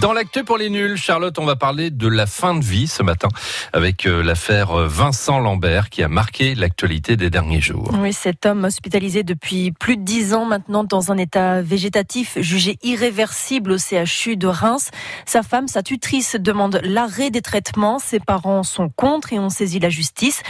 Dans l'actu pour les nuls, Charlotte, on va parler de la fin de vie ce matin avec euh, l'affaire euh, Vincent Lambert qui a marqué l'actualité des derniers jours. Oui, cet homme hospitalisé depuis plus de dix ans maintenant dans un état végétatif jugé irréversible au CHU de Reims. Sa femme, sa tutrice, demande l'arrêt des traitements. Ses parents sont contre et ont saisi la justice.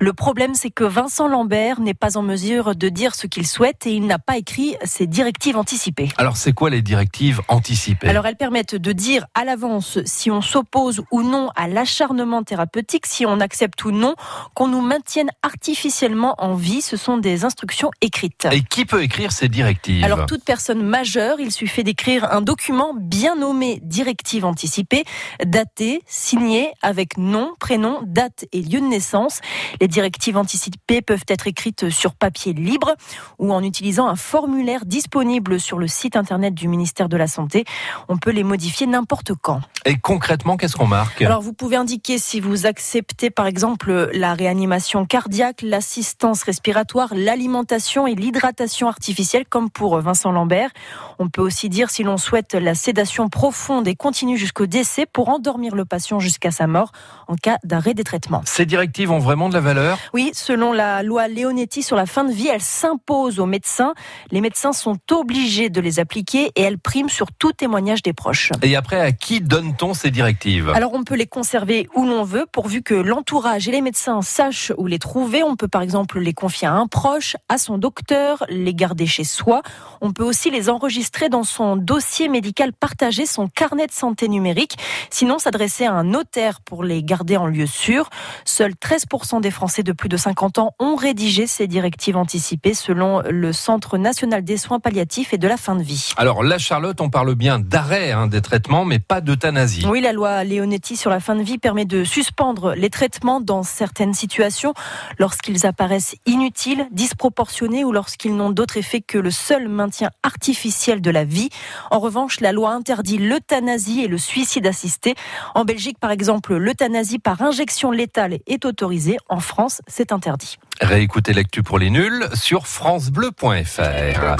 Le problème, c'est que Vincent Lambert n'est pas en mesure de dire ce qu'il souhaite et il n'a pas écrit ses directives anticipées. Alors, c'est quoi les directives anticipées? Alors, elles permettent de dire à l'avance si on s'oppose ou non à l'acharnement thérapeutique, si on accepte ou non qu'on nous maintienne artificiellement en vie. Ce sont des instructions écrites. Et qui peut écrire ces directives? Alors, toute personne majeure, il suffit d'écrire un document bien nommé directive anticipée, daté, signé avec nom, prénom, date et lieu de naissance. Les directives anticipées peuvent être écrites sur papier libre ou en utilisant un formulaire disponible sur le site internet du ministère de la Santé. On peut les modifier n'importe quand. Et concrètement, qu'est-ce qu'on marque? Alors, vous pouvez indiquer si vous acceptez, par exemple, la réanimation cardiaque, l'assistance respiratoire, l'alimentation et l'hydratation artificielle, comme pour Vincent Lambert. On peut aussi dire si l'on souhaite la sédation profonde et continue jusqu'au décès pour endormir le patient jusqu'à sa mort en cas d'arrêt des traitements. Ces directives ont vraiment de la valeur? Oui, selon la loi Leonetti sur la fin de vie, elles s'imposent aux médecins. Les médecins sont obligés de les appliquer et elles priment sur tout témoignage des proches. Et après, à qui donne-t-on ces directives? Alors, on peut les conserver où l'on veut, pourvu que l'entourage et les médecins sachent où les trouver. On peut par exemple les confier à un proche, à son docteur, les garder chez soi. On peut aussi les enregistrer dans son dossier médical partagé, son carnet de santé numérique. Sinon, s'adresser à un notaire pour les garder en lieu sûr. Seuls 13% des Français de plus de 50 ans ont rédigé ces directives anticipées selon le Centre national des soins palliatifs et de la fin de vie. Alors là, Charlotte, on parle bien d'arrêt hein, des traitements, mais pas d'euthanasie. Oui, la loi Leonetti sur la fin de vie permet de suspendre les traitements dans certaines situations lorsqu'ils apparaissent inutiles, disproportionnés ou lorsqu'ils n'ont d'autre effet que le seul maintien artificiel de la vie. En revanche, la loi interdit l'euthanasie et le suicide assisté. En Belgique, par exemple, l'euthanasie par injection létale est autorisée. En France, c'est interdit. Réécoutez l'actu pour les nuls sur francebleu.fr.